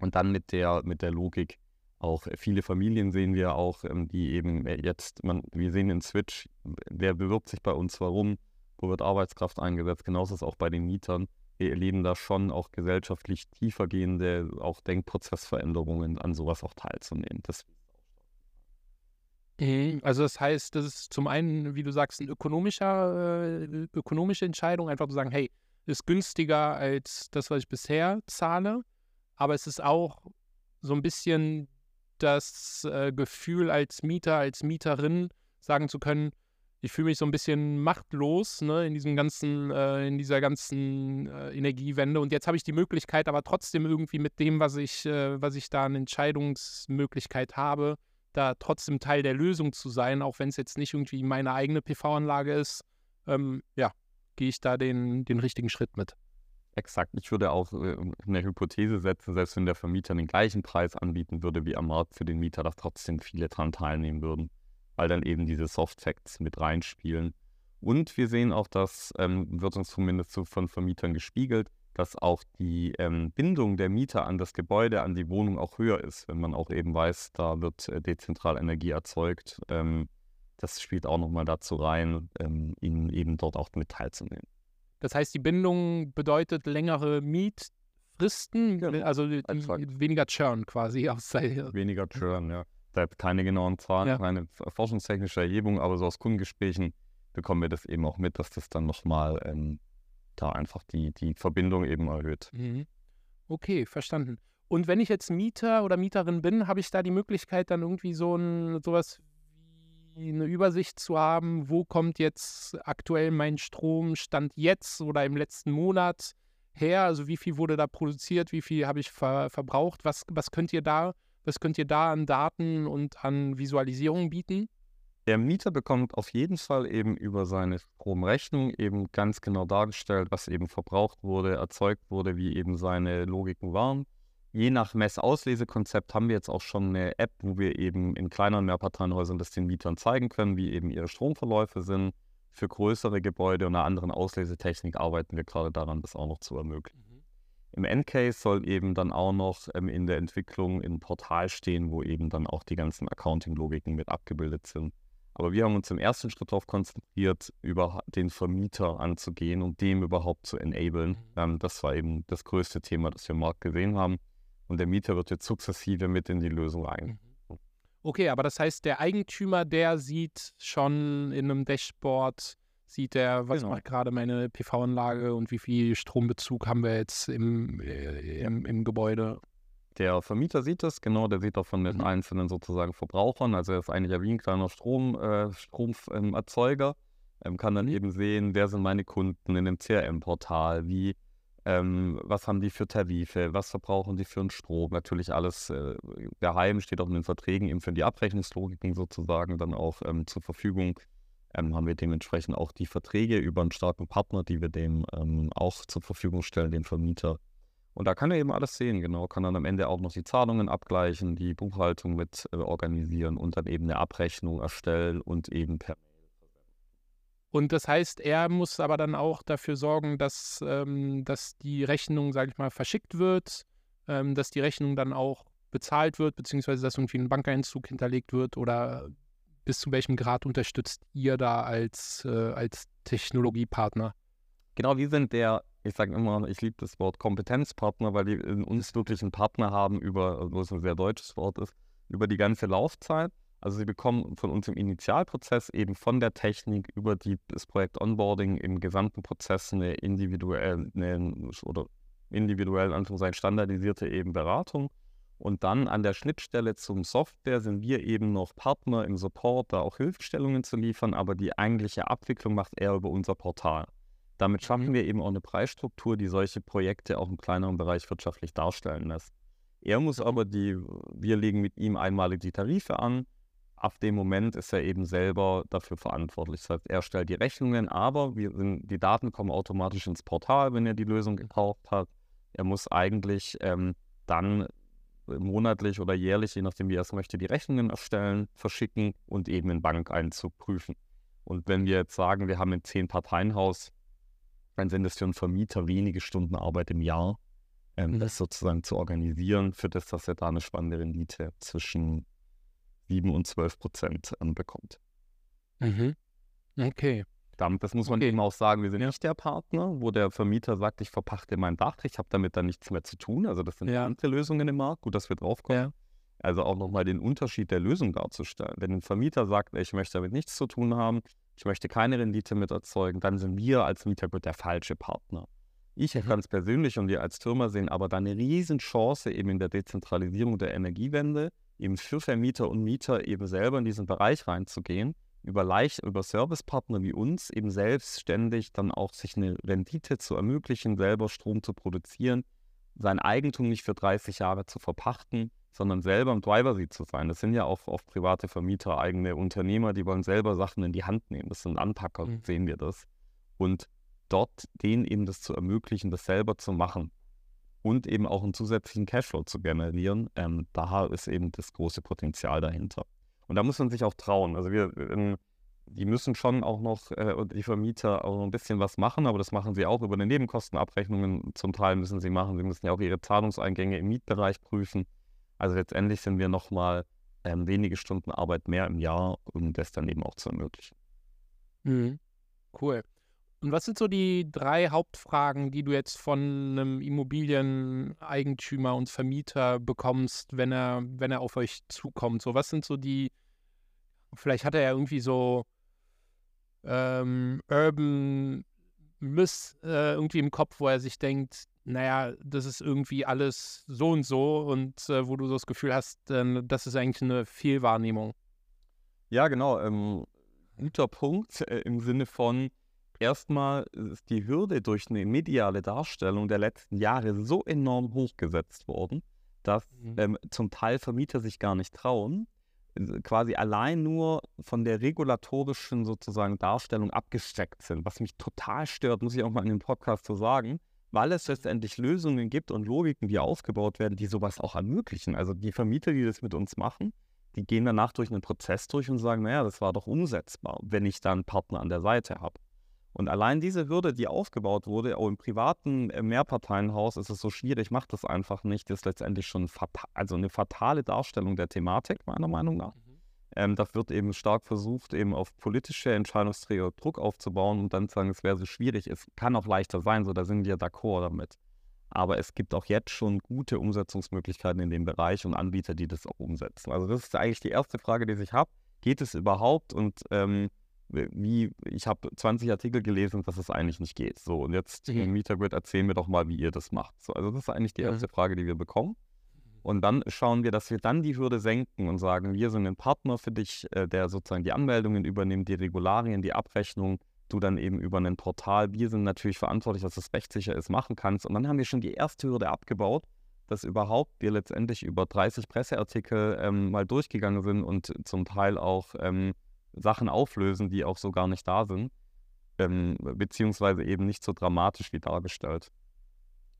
und dann mit der, mit der Logik, auch viele Familien sehen wir auch, ähm, die eben äh, jetzt, man, wir sehen in Switch, wer bewirbt sich bei uns, warum, wo wird Arbeitskraft eingesetzt, genauso ist es auch bei den Mietern. Wir erleben da schon auch gesellschaftlich tiefergehende, auch Denkprozessveränderungen, an sowas auch teilzunehmen. Das Mhm. Also das heißt, das ist zum einen, wie du sagst, eine ökonomischer, äh, ökonomische Entscheidung, einfach zu sagen, hey, ist günstiger als das, was ich bisher zahle, aber es ist auch so ein bisschen das äh, Gefühl als Mieter, als Mieterin sagen zu können, ich fühle mich so ein bisschen machtlos ne, in diesem ganzen, äh, in dieser ganzen äh, Energiewende. Und jetzt habe ich die Möglichkeit, aber trotzdem irgendwie mit dem, was ich, äh, was ich da an Entscheidungsmöglichkeit habe, da trotzdem Teil der Lösung zu sein, auch wenn es jetzt nicht irgendwie meine eigene PV-Anlage ist, ähm, ja, gehe ich da den, den richtigen Schritt mit. Exakt. Ich würde auch äh, eine Hypothese setzen, selbst wenn der Vermieter den gleichen Preis anbieten würde wie am Markt für den Mieter, dass trotzdem viele daran teilnehmen würden, weil dann eben diese Soft Facts mit reinspielen. Und wir sehen auch, das ähm, wird uns zumindest so von Vermietern gespiegelt, dass auch die ähm, Bindung der Mieter an das Gebäude, an die Wohnung auch höher ist, wenn man auch eben weiß, da wird äh, dezentral Energie erzeugt. Ähm, das spielt auch nochmal dazu rein, ähm, ihnen eben dort auch mit teilzunehmen. Das heißt, die Bindung bedeutet längere Mietfristen, genau. also weniger Churn quasi. Aus weniger Churn, ja. Da hat keine genauen Zahlen, ja. keine forschungstechnische Erhebung, aber so aus Kundengesprächen bekommen wir das eben auch mit, dass das dann nochmal ähm, da einfach die, die Verbindung eben erhöht. Mhm. Okay, verstanden. Und wenn ich jetzt Mieter oder Mieterin bin, habe ich da die Möglichkeit, dann irgendwie so ein sowas wie eine Übersicht zu haben, wo kommt jetzt aktuell mein Stromstand jetzt oder im letzten Monat her? Also wie viel wurde da produziert, wie viel habe ich ver verbraucht? Was, was könnt ihr da, was könnt ihr da an Daten und an Visualisierung bieten? Der Mieter bekommt auf jeden Fall eben über seine Stromrechnung eben ganz genau dargestellt, was eben verbraucht wurde, erzeugt wurde, wie eben seine Logiken waren. Je nach Messauslesekonzept haben wir jetzt auch schon eine App, wo wir eben in kleineren Mehrparteienhäusern das den Mietern zeigen können, wie eben ihre Stromverläufe sind. Für größere Gebäude und einer anderen Auslesetechnik arbeiten wir gerade daran, das auch noch zu ermöglichen. Im Endcase soll eben dann auch noch ähm, in der Entwicklung ein Portal stehen, wo eben dann auch die ganzen Accounting-Logiken mit abgebildet sind. Aber wir haben uns im ersten Schritt darauf konzentriert, über den Vermieter anzugehen und dem überhaupt zu enablen. Mhm. Ähm, das war eben das größte Thema, das wir im Markt gesehen haben. Und der Mieter wird jetzt sukzessive mit in die Lösung rein. Mhm. Okay, aber das heißt, der Eigentümer, der sieht schon in einem Dashboard, sieht er, was genau. macht gerade meine PV-Anlage und wie viel Strombezug haben wir jetzt im, äh, im, im Gebäude. Der Vermieter sieht das, genau, der sieht auch von den mhm. einzelnen sozusagen Verbrauchern, also er ist eigentlich ja wie ein kleiner Strom, äh, Stromerzeuger, ähm, kann dann eben sehen, wer sind meine Kunden in dem CRM-Portal, wie, ähm, was haben die für Tarife, was verbrauchen die für einen Strom, natürlich alles äh, geheim, steht auch in den Verträgen eben für die Abrechnungslogiken sozusagen dann auch ähm, zur Verfügung. Ähm, haben wir dementsprechend auch die Verträge über einen starken Partner, die wir dem ähm, auch zur Verfügung stellen, den Vermieter. Und da kann er eben alles sehen, genau. Kann dann am Ende auch noch die Zahlungen abgleichen, die Buchhaltung mit äh, organisieren und dann eben eine Abrechnung erstellen und eben per und das heißt, er muss aber dann auch dafür sorgen, dass, ähm, dass die Rechnung, sage ich mal, verschickt wird, ähm, dass die Rechnung dann auch bezahlt wird, beziehungsweise dass irgendwie ein Bankeinzug hinterlegt wird oder bis zu welchem Grad unterstützt ihr da als, äh, als Technologiepartner? Genau, wir sind der ich sage immer, ich liebe das Wort Kompetenzpartner, weil die uns wirklich einen Partner haben über, wo es ein sehr deutsches Wort ist, über die ganze Laufzeit. Also sie bekommen von uns im Initialprozess eben von der Technik über die, das Projekt Onboarding im gesamten Prozess eine individuelle eine, oder individuell Anführungszeichen standardisierte eben Beratung. Und dann an der Schnittstelle zum Software sind wir eben noch Partner im Support, da auch Hilfestellungen zu liefern, aber die eigentliche Abwicklung macht er über unser Portal. Damit schaffen mhm. wir eben auch eine Preisstruktur, die solche Projekte auch im kleineren Bereich wirtschaftlich darstellen lässt. Er muss aber die, wir legen mit ihm einmalig die Tarife an, ab dem Moment ist er eben selber dafür verantwortlich. Das heißt, er stellt die Rechnungen, aber wir sind, die Daten kommen automatisch ins Portal, wenn er die Lösung gekauft hat. Er muss eigentlich ähm, dann monatlich oder jährlich, je nachdem wie er es möchte, die Rechnungen erstellen, verschicken und eben in Bankeinzug prüfen. Und wenn wir jetzt sagen, wir haben ein Zehn-Parteien-Haus, dann sind es für einen Vermieter wenige Stunden Arbeit im Jahr, ähm, mhm. das sozusagen zu organisieren, für das, dass er da eine spannende Rendite zwischen 7 und 12 Prozent ähm, bekommt. Mhm. Okay. Damit, das muss man okay. eben auch sagen, wir sind ja. nicht der Partner, wo der Vermieter sagt, ich verpachte mein Dach, ich habe damit dann nichts mehr zu tun. Also das sind ja. andere Lösungen im Markt, gut, dass wir draufkommen. Ja. Also auch nochmal den Unterschied der Lösung darzustellen. Wenn ein Vermieter sagt, ich möchte damit nichts zu tun haben, ich möchte keine Rendite mit erzeugen, dann sind wir als Mieter der falsche Partner. Ich mhm. ganz persönlich und wir als Firma sehen aber da eine Riesenchance eben in der Dezentralisierung der Energiewende, eben für Vermieter und Mieter eben selber in diesen Bereich reinzugehen, über leicht, über Servicepartner wie uns eben selbstständig dann auch sich eine Rendite zu ermöglichen, selber Strom zu produzieren, sein Eigentum nicht für 30 Jahre zu verpachten, sondern selber im Driver Seat zu sein. Das sind ja auch oft private Vermieter, eigene Unternehmer, die wollen selber Sachen in die Hand nehmen. Das sind Anpacker, mhm. sehen wir das. Und dort denen eben das zu ermöglichen, das selber zu machen und eben auch einen zusätzlichen Cashflow zu generieren, ähm, da ist eben das große Potenzial dahinter. Und da muss man sich auch trauen. Also wir, ähm, die müssen schon auch noch, äh, die Vermieter auch noch ein bisschen was machen, aber das machen sie auch über die Nebenkostenabrechnungen. Zum Teil müssen sie machen. Sie müssen ja auch ihre Zahlungseingänge im Mietbereich prüfen. Also letztendlich sind wir nochmal ähm, wenige Stunden Arbeit mehr im Jahr, um das dann eben auch zu ermöglichen. Mhm. Cool. Und was sind so die drei Hauptfragen, die du jetzt von einem Immobilieneigentümer und Vermieter bekommst, wenn er, wenn er auf euch zukommt? So, was sind so die, vielleicht hat er ja irgendwie so ähm, Urban Miss äh, irgendwie im Kopf, wo er sich denkt, naja, das ist irgendwie alles so und so und äh, wo du so das Gefühl hast, äh, das ist eigentlich eine Fehlwahrnehmung. Ja, genau. Ähm, guter Punkt äh, im Sinne von, erstmal ist die Hürde durch eine mediale Darstellung der letzten Jahre so enorm hochgesetzt worden, dass mhm. ähm, zum Teil Vermieter sich gar nicht trauen, quasi allein nur von der regulatorischen sozusagen Darstellung abgesteckt sind, was mich total stört, muss ich auch mal in dem Podcast so sagen, weil es letztendlich Lösungen gibt und Logiken, die aufgebaut werden, die sowas auch ermöglichen. Also die Vermieter, die das mit uns machen, die gehen danach durch einen Prozess durch und sagen, naja, das war doch umsetzbar, wenn ich da einen Partner an der Seite habe. Und allein diese Hürde, die aufgebaut wurde, auch im privaten äh, Mehrparteienhaus ist es so schwierig, macht das einfach nicht. Das ist letztendlich schon also eine fatale Darstellung der Thematik, meiner Meinung nach. Mhm. Ähm, da wird eben stark versucht, eben auf politische Entscheidungsträger Druck aufzubauen und dann zu sagen, es wäre so schwierig. Es kann auch leichter sein, so da sind wir d'accord damit. Aber es gibt auch jetzt schon gute Umsetzungsmöglichkeiten in dem Bereich und Anbieter, die das auch umsetzen. Also das ist eigentlich die erste Frage, die ich habe. Geht es überhaupt? Und ähm, wie, ich habe 20 Artikel gelesen, dass es eigentlich nicht geht. So, und jetzt mhm. im Metagrid erzählen wir doch mal, wie ihr das macht. So, also das ist eigentlich die erste mhm. Frage, die wir bekommen. Und dann schauen wir, dass wir dann die Hürde senken und sagen, wir sind ein Partner für dich, äh, der sozusagen die Anmeldungen übernimmt, die Regularien, die Abrechnung, du dann eben über ein Portal. Wir sind natürlich verantwortlich, dass es rechtssicher ist, machen kannst. Und dann haben wir schon die erste Hürde abgebaut, dass überhaupt wir letztendlich über 30 Presseartikel ähm, mal durchgegangen sind und zum Teil auch ähm, Sachen auflösen, die auch so gar nicht da sind, ähm, beziehungsweise eben nicht so dramatisch wie dargestellt.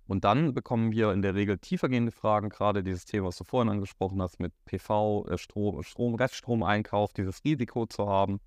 Und dann bekommen wir in der Regel tiefergehende Fragen, gerade dieses Thema, was du vorhin angesprochen hast, mit PV, äh, Strom, Strom, Reststromeinkauf, dieses Risiko zu haben,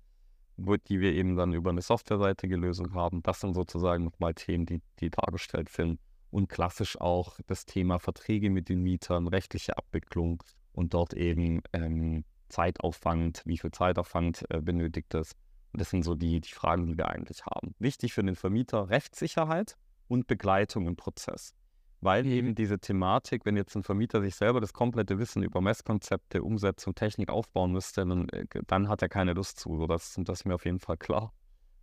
die wir eben dann über eine softwareseitige Lösung haben. Das sind sozusagen nochmal Themen, die, die dargestellt sind. Und klassisch auch das Thema Verträge mit den Mietern, rechtliche Abwicklung und dort eben ähm, Zeitaufwand, wie viel Zeitaufwand äh, benötigt es. Und das sind so die, die Fragen, die wir eigentlich haben. Wichtig für den Vermieter, Rechtssicherheit. und Begleitung im Prozess. Weil Mhm. eben diese Thematik, wenn jetzt ein Vermieter sich selber das komplette Wissen über Messkonzepte, Umsetzung, Technik aufbauen müsste, dann, äh, dann hat er keine Lust zu. So, das, das ist mir auf jeden Fall klar.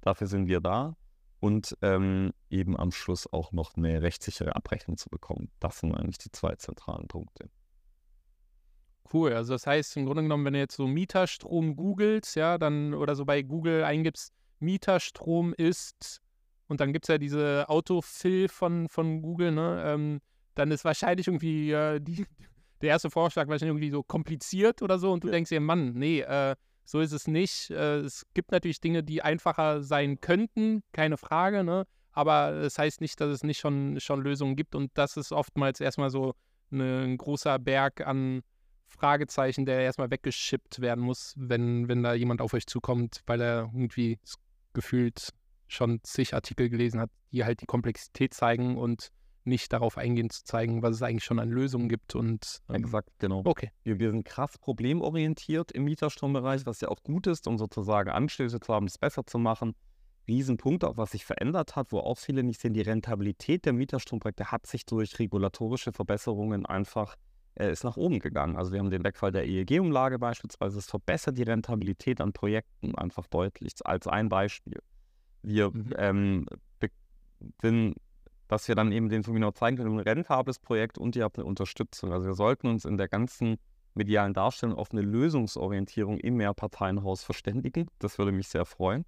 Dafür sind wir da. Und ähm, eben am Schluss auch noch eine rechtssichere Abrechnung zu bekommen. Das sind eigentlich die zwei zentralen Punkte. Cool. Also das heißt im Grunde genommen, wenn du jetzt so Mieterstrom googelst, ja, dann oder so bei Google eingibst, Mieterstrom ist und dann gibt es ja diese Autofill von, von Google, ne? Ähm, dann ist wahrscheinlich irgendwie äh, die, der erste Vorschlag wahrscheinlich irgendwie so kompliziert oder so und du Ja. denkst dir, Mann, nee, äh, so ist es nicht. Äh, es gibt natürlich Dinge, die einfacher sein könnten, keine Frage, ne? Aber das heißt nicht, dass es nicht schon, schon Lösungen gibt und das ist oftmals erstmal so eine, ein großer Berg an Fragezeichen, der erstmal weggeschippt werden muss, wenn, wenn da jemand auf euch zukommt, weil er irgendwie gefühlt schon zig Artikel gelesen hat, die halt die Komplexität zeigen und nicht darauf eingehen zu zeigen, was es eigentlich schon an Lösungen gibt. Und ähm, Exakt, genau. okay. Wir, wir sind krass problemorientiert im Mieterstrombereich, was ja auch gut ist, um sozusagen Anstöße zu haben, es besser zu machen. Riesenpunkt, auch was sich verändert hat, wo auch viele nicht sehen, die Rentabilität der Mieterstromprojekte hat sich durch regulatorische Verbesserungen einfach, ist nach oben gegangen. Also wir haben den Wegfall der EEG-Umlage beispielsweise, es verbessert die Rentabilität an Projekten einfach deutlich, als ein Beispiel. Wir Mhm. ähm, sind dass wir dann eben den Firmen auch zeigen können, ein rentables Projekt und ihr habt eine Unterstützung. Also wir sollten uns in der ganzen medialen Darstellung auf eine Lösungsorientierung im Mehrparteienhaus verständigen. Das würde mich sehr freuen.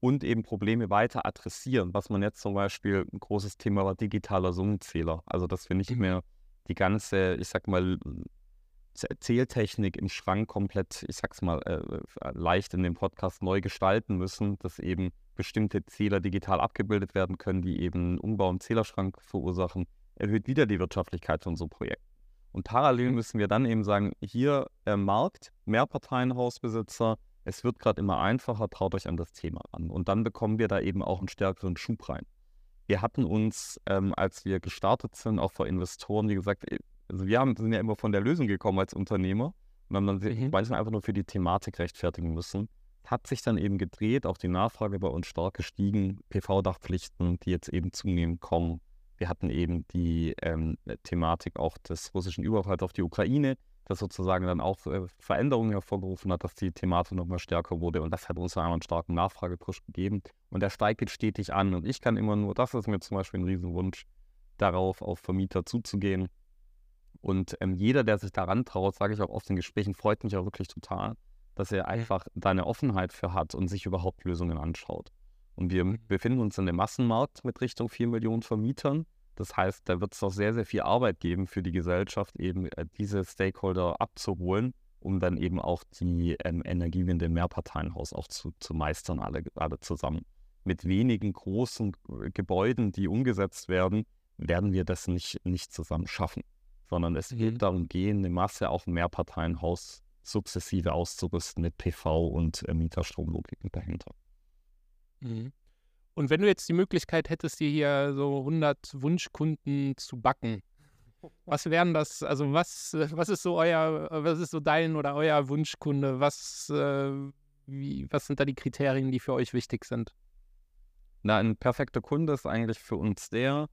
Und eben Probleme weiter adressieren, was man jetzt zum Beispiel ein großes Thema war, digitaler Summenzähler. Also dass wir nicht Mhm. mehr die ganze, ich sag mal, Zähltechnik im Schrank komplett, ich sag's mal, äh, leicht in dem Podcast neu gestalten müssen, dass eben bestimmte Zähler digital abgebildet werden können, die eben einen Umbau im Zählerschrank verursachen, erhöht wieder die Wirtschaftlichkeit von so einem Projekt. Und parallel müssen wir dann eben sagen, hier äh, Markt, Mehrparteienhausbesitzer, es wird gerade immer einfacher, traut euch an das Thema an. Und dann bekommen wir da eben auch einen stärkeren Schub rein. Wir hatten uns, ähm, als wir gestartet sind, auch vor Investoren, wie gesagt, äh, also wir haben, sind ja immer von der Lösung gekommen als Unternehmer und haben dann sich Mhm. manchmal einfach nur für die Thematik rechtfertigen müssen. Hat sich dann eben gedreht, auch die Nachfrage bei uns stark gestiegen, PV-Dachpflichten, die jetzt eben zunehmend kommen. Wir hatten eben die ähm, Thematik auch des russischen Überfalls auf die Ukraine, das sozusagen dann auch äh, Veränderungen hervorgerufen hat, dass die Thematik nochmal stärker wurde. Und das hat uns einen starken Nachfragepush gegeben. Und der steigt jetzt stetig an. Und ich kann immer nur, das ist mir zum Beispiel ein Riesenwunsch, darauf auf Vermieter zuzugehen. Und ähm, jeder, der sich daran traut, sage ich auch oft in Gesprächen, freut mich auch wirklich total, dass er einfach da eine Offenheit für hat und sich überhaupt Lösungen anschaut. Und wir Mhm. befinden uns in einem Massenmarkt mit Richtung 4 Millionen Vermietern. Das heißt, da wird es auch sehr, sehr viel Arbeit geben für die Gesellschaft, eben äh, diese Stakeholder abzuholen, um dann eben auch die ähm, Energiewende im Mehrparteienhaus auch zu, zu meistern, alle, alle zusammen. Mit wenigen großen äh, Gebäuden, die umgesetzt werden, werden wir das nicht, nicht zusammen schaffen. Sondern es Mhm. wird darum gehen, eine Masse auch ein Mehrparteienhaus sukzessive auszurüsten mit PV und äh, Mieterstromlogiken dahinter. Mhm. Und wenn du jetzt die Möglichkeit hättest, dir hier so 100 Wunschkunden zu backen, was wären das? Also was, was ist so euer, was ist so dein oder euer Wunschkunde? Was, äh, wie, was sind da die Kriterien, die für euch wichtig sind? Na, ein perfekter Kunde ist eigentlich für uns der,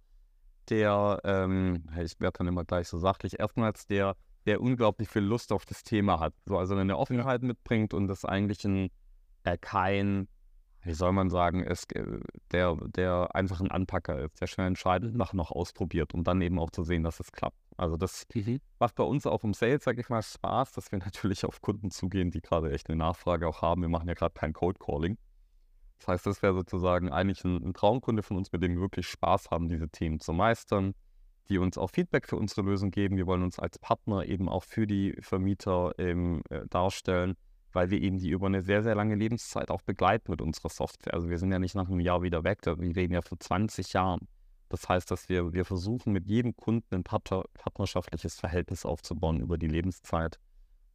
der, ähm, ich werde dann immer gleich so sachlich, erstmals der, der unglaublich viel Lust auf das Thema hat. So, also eine Offenheit mitbringt und das eigentlich ein, äh, kein, wie soll man sagen, ist, äh, der, der einfach ein Anpacker ist, der schnell entscheidet, nach noch ausprobiert, um dann eben auch zu sehen, dass es klappt. Also das macht bei uns auch im Sales, sag ich mal, Spaß, dass wir natürlich auf Kunden zugehen, die gerade echt eine Nachfrage auch haben. Wir machen ja gerade kein Cold Calling. Das heißt, das wäre sozusagen eigentlich ein, ein Traumkunde von uns, mit dem wir wirklich Spaß haben, diese Themen zu meistern, die uns auch Feedback für unsere Lösung geben. Wir wollen uns als Partner eben auch für die Vermieter ähm, äh, darstellen, weil wir eben die über eine sehr, sehr lange Lebenszeit auch begleiten mit unserer Software. Also wir sind ja nicht nach einem Jahr wieder weg, wir reden ja für 20 Jahren. Das heißt, dass wir, wir versuchen, mit jedem Kunden ein Partner, partnerschaftliches Verhältnis aufzubauen über die Lebenszeit.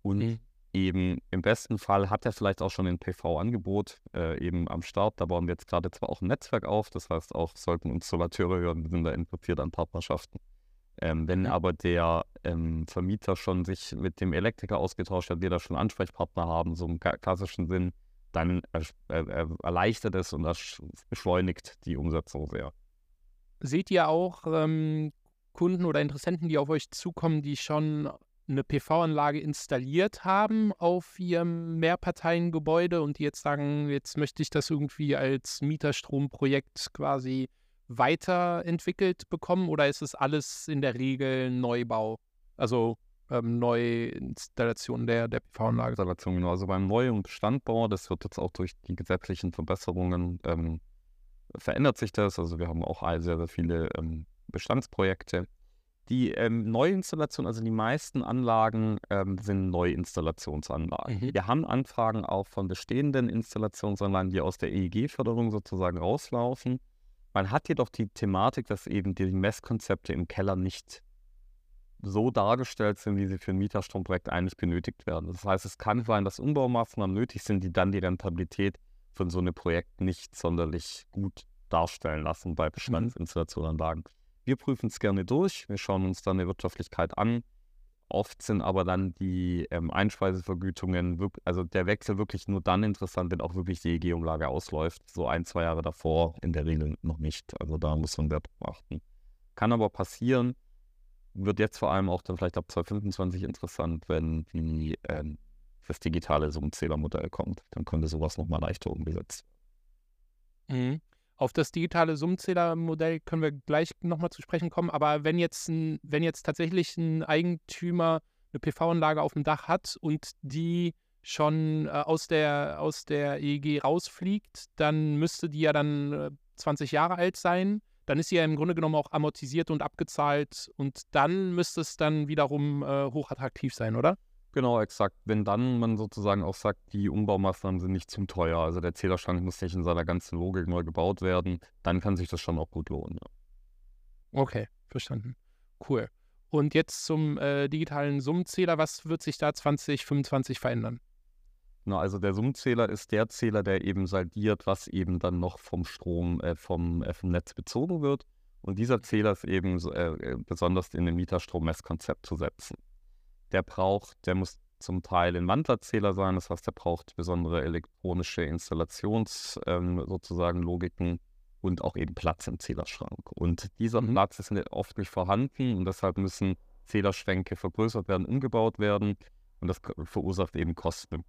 Und Mhm. eben im besten Fall hat er vielleicht auch schon ein PV-Angebot äh, eben am Start. Da bauen wir jetzt gerade zwar auch ein Netzwerk auf, das heißt auch, sollten Installateure hören, wir sind da interessiert an Partnerschaften. Ähm, wenn Mhm. aber der ähm, Vermieter schon sich mit dem Elektriker ausgetauscht hat, wir da schon Ansprechpartner haben, so im klassischen Sinn, dann er, er, er erleichtert es und das beschleunigt die Umsetzung sehr. seht ihr auch ähm, Kunden oder Interessenten, die auf euch zukommen, die schon eine PV-Anlage installiert haben auf ihrem Mehrparteiengebäude und die jetzt sagen, jetzt möchte ich das irgendwie als Mieterstromprojekt quasi weiterentwickelt bekommen oder ist es alles in der Regel Neubau? Also ähm, Neuinstallation der, der PV-Anlage? Installation, genau. Also beim Neu- und Bestandbau, das wird jetzt auch durch die gesetzlichen Verbesserungen ähm, verändert sich das. Also wir haben auch sehr, sehr viele ähm, Bestandsprojekte. Die ähm, Neuinstallation, also die meisten Anlagen ähm, sind Neuinstallationsanlagen. Mhm. Wir haben Anfragen auch von bestehenden Installationsanlagen, die aus der EEG-Förderung sozusagen rauslaufen. Man hat jedoch die Thematik, dass eben die Messkonzepte im Keller nicht so dargestellt sind, wie sie für ein Mieterstromprojekt eigentlich benötigt werden. Das heißt, es kann sein, dass Umbaumaßnahmen nötig sind, die dann die Rentabilität von so einem Projekt nicht sonderlich gut darstellen lassen bei mhm. Bestandsinstallationsanlagen. Wir prüfen es gerne durch, wir schauen uns dann die Wirtschaftlichkeit an. Oft sind aber dann die ähm, Einspeisevergütungen, also der Wechsel wirklich nur dann interessant, wenn auch wirklich die EG-Umlage ausläuft. So ein, zwei Jahre davor in der Regel noch nicht. Also da muss man Wert achten. Kann aber passieren, wird jetzt vor allem auch dann vielleicht ab 2025 interessant, wenn die, ähm, das digitale Summenzählermodell kommt. Dann könnte sowas nochmal leichter umgesetzt werden. Mhm. Auf das digitale Summenzählermodell können wir gleich nochmal zu sprechen kommen. Aber wenn jetzt, ein, wenn jetzt tatsächlich ein Eigentümer eine PV-Anlage auf dem Dach hat und die schon äh, aus, der, aus der EEG rausfliegt, dann müsste die ja dann äh, 20 Jahre alt sein. Dann ist sie ja im Grunde genommen auch amortisiert und abgezahlt und dann müsste es dann wiederum äh, hochattraktiv sein, oder? Genau, exakt. Wenn dann man sozusagen auch sagt, die Umbaumaßnahmen sind nicht zu teuer, also der Zählerschrank muss nicht in seiner ganzen Logik neu gebaut werden, dann kann sich das schon auch gut lohnen. Ja. Okay, verstanden. Cool. Und jetzt zum äh, digitalen Summenzähler. Was wird sich da 2025 verändern? Na, also der Summenzähler ist der Zähler, der eben saldiert, was eben dann noch vom Strom, äh, vom, äh, vom Netz bezogen wird. Und dieser Zähler ist eben äh, äh, besonders in dem Mieterstrommesskonzept zu setzen der braucht, der muss zum Teil ein Wandlerzähler sein, das heißt, der braucht besondere elektronische Installations ähm, sozusagen Logiken und auch eben Platz im Zählerschrank. Und dieser mhm. Platz ist oft nicht vorhanden und deshalb müssen Zählerschränke vergrößert werden, umgebaut werden und das verursacht eben Kosten.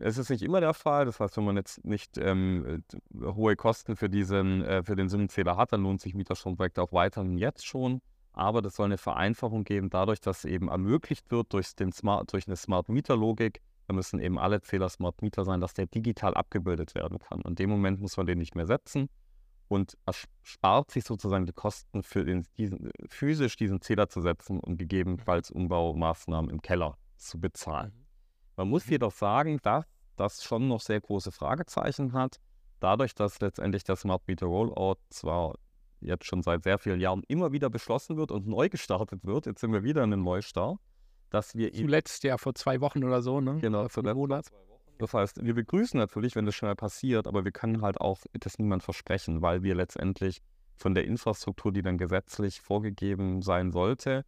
Es ist nicht immer der Fall, das heißt, wenn man jetzt nicht ähm, hohe Kosten für, diesen, äh, für den Sinnenzähler hat, dann lohnt sich Mieterstromprojekte auch weiterhin jetzt schon aber das soll eine Vereinfachung geben, dadurch, dass eben ermöglicht wird durch, den Smart, durch eine Smart Meter Logik, da müssen eben alle Zähler Smart Meter sein, dass der digital abgebildet werden kann. Und in dem Moment muss man den nicht mehr setzen und erspart sich sozusagen die Kosten für den, diesen, physisch diesen Zähler zu setzen und gegebenenfalls Umbaumaßnahmen im Keller zu bezahlen. Mhm. Man muss mhm. jedoch sagen, dass das schon noch sehr große Fragezeichen hat, dadurch, dass letztendlich der Smart Meter Rollout zwar jetzt schon seit sehr vielen Jahren immer wieder beschlossen wird und neu gestartet wird. Jetzt sind wir wieder in einem Neustart, dass wir zuletzt ja vor zwei Wochen oder so, ne? Genau, vor zwei Wochen. Das heißt, wir begrüßen natürlich, wenn das schnell passiert, aber wir können halt auch das niemand versprechen, weil wir letztendlich von der Infrastruktur, die dann gesetzlich vorgegeben sein sollte,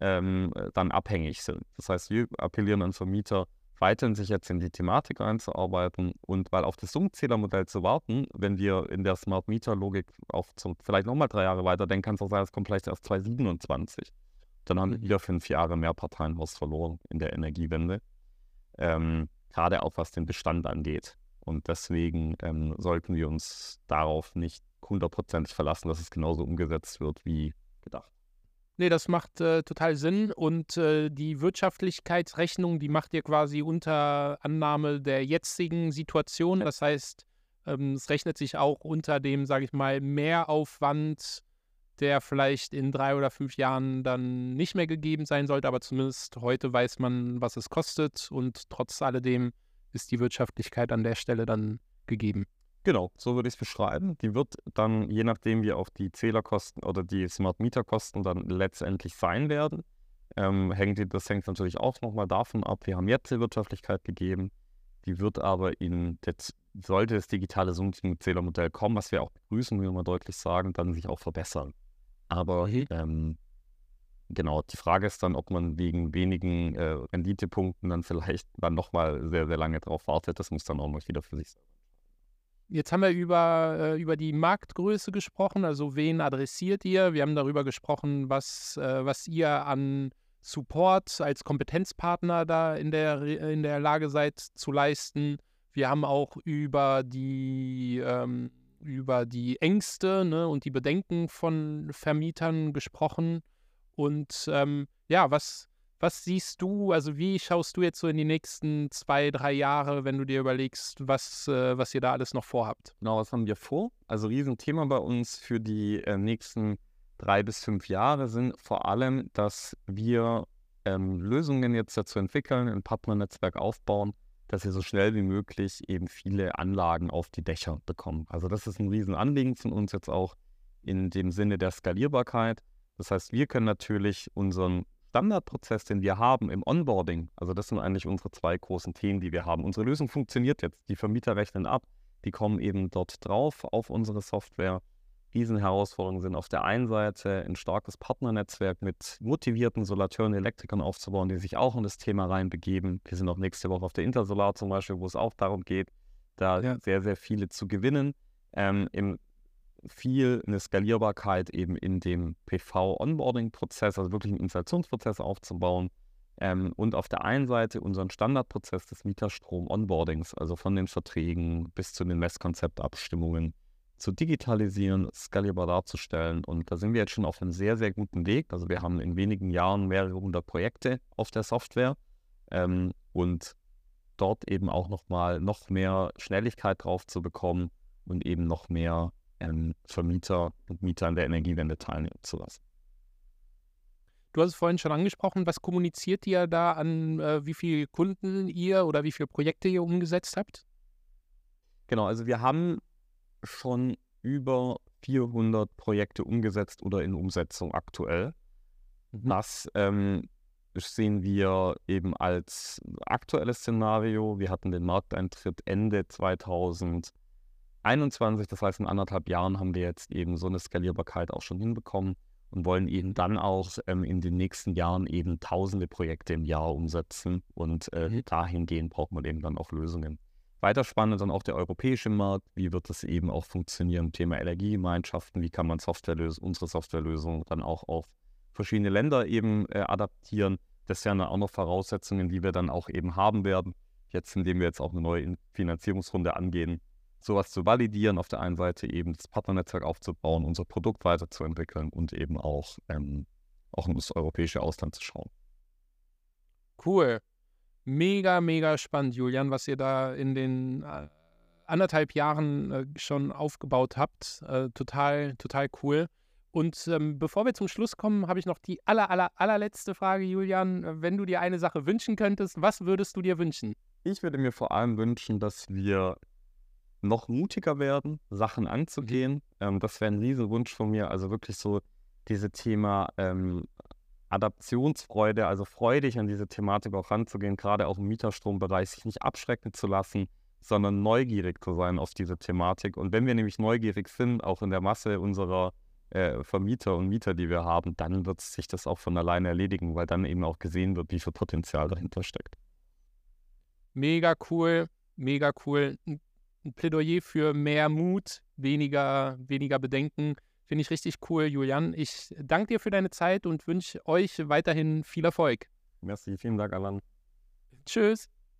ähm, dann abhängig sind. Das heißt, wir appellieren an Vermieter, weiterhin sich jetzt in die Thematik einzuarbeiten und weil auf das Summzählermodell zu warten, wenn wir in der Smart Meter Logik auch zum, vielleicht nochmal drei Jahre weiter denken, kann es auch sein, es kommt vielleicht erst 2027. Dann haben wir mhm. wieder fünf Jahre mehr Parteienhaus verloren in der Energiewende. Ähm, gerade auch was den Bestand angeht. Und deswegen ähm, sollten wir uns darauf nicht hundertprozentig verlassen, dass es genauso umgesetzt wird wie gedacht. Nee, das macht äh, total Sinn. Und äh, die Wirtschaftlichkeitsrechnung, die macht ihr quasi unter Annahme der jetzigen Situation. Das heißt, ähm, es rechnet sich auch unter dem, sage ich mal, Mehraufwand, der vielleicht in drei oder fünf Jahren dann nicht mehr gegeben sein sollte. Aber zumindest heute weiß man, was es kostet. Und trotz alledem ist die Wirtschaftlichkeit an der Stelle dann gegeben. Genau, so würde ich es beschreiben. Die wird dann, je nachdem wie auch die Zählerkosten oder die Smart Meter Kosten dann letztendlich sein werden, ähm, hängt, das hängt natürlich auch nochmal davon ab. Wir haben jetzt die Wirtschaftlichkeit gegeben, die wird aber in, das, sollte das digitale Zoom-Zählermodell kommen, was wir auch begrüßen, will man deutlich sagen, dann sich auch verbessern. Aber mhm. ähm, genau, die Frage ist dann, ob man wegen wenigen äh, Renditepunkten dann vielleicht dann nochmal sehr, sehr lange drauf wartet. Das muss dann auch noch wieder für sich sein. Jetzt haben wir über, äh, über die Marktgröße gesprochen, also wen adressiert ihr? Wir haben darüber gesprochen, was, äh, was ihr an Support als Kompetenzpartner da in der, in der Lage seid zu leisten. Wir haben auch über die, ähm, über die Ängste ne, und die Bedenken von Vermietern gesprochen. Und ähm, ja, was, was siehst du, also wie schaust du jetzt so in die nächsten zwei, drei Jahre, wenn du dir überlegst, was, äh, was ihr da alles noch vorhabt? Genau, was haben wir vor? Also Riesenthema bei uns für die äh, nächsten drei bis fünf Jahre sind vor allem, dass wir ähm, Lösungen jetzt dazu entwickeln, ein Partnernetzwerk aufbauen, dass wir so schnell wie möglich eben viele Anlagen auf die Dächer bekommen. Also das ist ein Riesenanliegen von uns jetzt auch in dem Sinne der Skalierbarkeit. Das heißt, wir können natürlich unseren Standardprozess, den wir haben im Onboarding, also das sind eigentlich unsere zwei großen Themen, die wir haben. Unsere Lösung funktioniert jetzt. Die Vermieter rechnen ab, die kommen eben dort drauf auf unsere Software. Riesenherausforderungen sind auf der einen Seite ein starkes Partnernetzwerk mit motivierten Solateuren, Elektrikern aufzubauen, die sich auch in das Thema reinbegeben. Wir sind auch nächste Woche auf der Intersolar zum Beispiel, wo es auch darum geht, da ja. sehr, sehr viele zu gewinnen. Ähm, Im viel eine Skalierbarkeit eben in dem PV-Onboarding-Prozess, also wirklich einen Installationsprozess aufzubauen. Ähm, und auf der einen Seite unseren Standardprozess des Mieterstrom-Onboardings, also von den Verträgen bis zu den Messkonzeptabstimmungen zu digitalisieren, skalierbar darzustellen. Und da sind wir jetzt schon auf einem sehr, sehr guten Weg. Also wir haben in wenigen Jahren mehrere hundert Projekte auf der Software ähm, und dort eben auch nochmal noch mehr Schnelligkeit drauf zu bekommen und eben noch mehr ähm, Vermieter und Mieter an der Energiewende teilnehmen zu lassen. Du hast es vorhin schon angesprochen, was kommuniziert ihr da an, äh, wie viele Kunden ihr oder wie viele Projekte ihr umgesetzt habt? Genau, also wir haben schon über 400 Projekte umgesetzt oder in Umsetzung aktuell. Mhm. Das ähm, sehen wir eben als aktuelles Szenario. Wir hatten den Markteintritt Ende 2021, das heißt in anderthalb Jahren haben wir jetzt eben so eine Skalierbarkeit auch schon hinbekommen und wollen eben dann auch ähm, in den nächsten Jahren eben tausende Projekte im Jahr umsetzen und äh, mhm. dahingehend braucht man eben dann auch Lösungen. Weiter spannend dann auch der europäische Markt. Wie wird das eben auch funktionieren? Thema Energiegemeinschaften. Wie kann man Softwarelös unsere Softwarelösung dann auch auf verschiedene Länder eben äh, adaptieren? Das sind ja auch noch Voraussetzungen, die wir dann auch eben haben werden. Jetzt, indem wir jetzt auch eine neue Finanzierungsrunde angehen, sowas zu validieren, auf der einen Seite eben das Partnernetzwerk aufzubauen, unser Produkt weiterzuentwickeln und eben auch, ähm, auch ins europäische Ausland zu schauen. Cool. Mega, mega spannend, Julian, was ihr da in den äh, anderthalb Jahren äh, schon aufgebaut habt. Äh, total, total cool. Und ähm, bevor wir zum Schluss kommen, habe ich noch die aller, aller, allerletzte Frage, Julian. Wenn du dir eine Sache wünschen könntest, was würdest du dir wünschen? Ich würde mir vor allem wünschen, dass wir noch mutiger werden, Sachen anzugehen. Ähm, das wäre ein Riesenwunsch von mir. Also wirklich so diese Thema ähm, Adaptionsfreude, also freudig an diese Thematik auch ranzugehen, gerade auch im Mieterstrombereich, sich nicht abschrecken zu lassen, sondern neugierig zu sein auf diese Thematik. Und wenn wir nämlich neugierig sind, auch in der Masse unserer äh, Vermieter und Mieter, die wir haben, dann wird sich das auch von alleine erledigen, weil dann eben auch gesehen wird, wie viel Potenzial dahinter steckt. Mega cool, mega cool. Ein Plädoyer für mehr Mut, weniger, weniger Bedenken. Finde ich richtig cool, Julian. Ich danke dir für deine Zeit und wünsche euch weiterhin viel Erfolg. Merci, vielen Dank, Alan. Tschüss.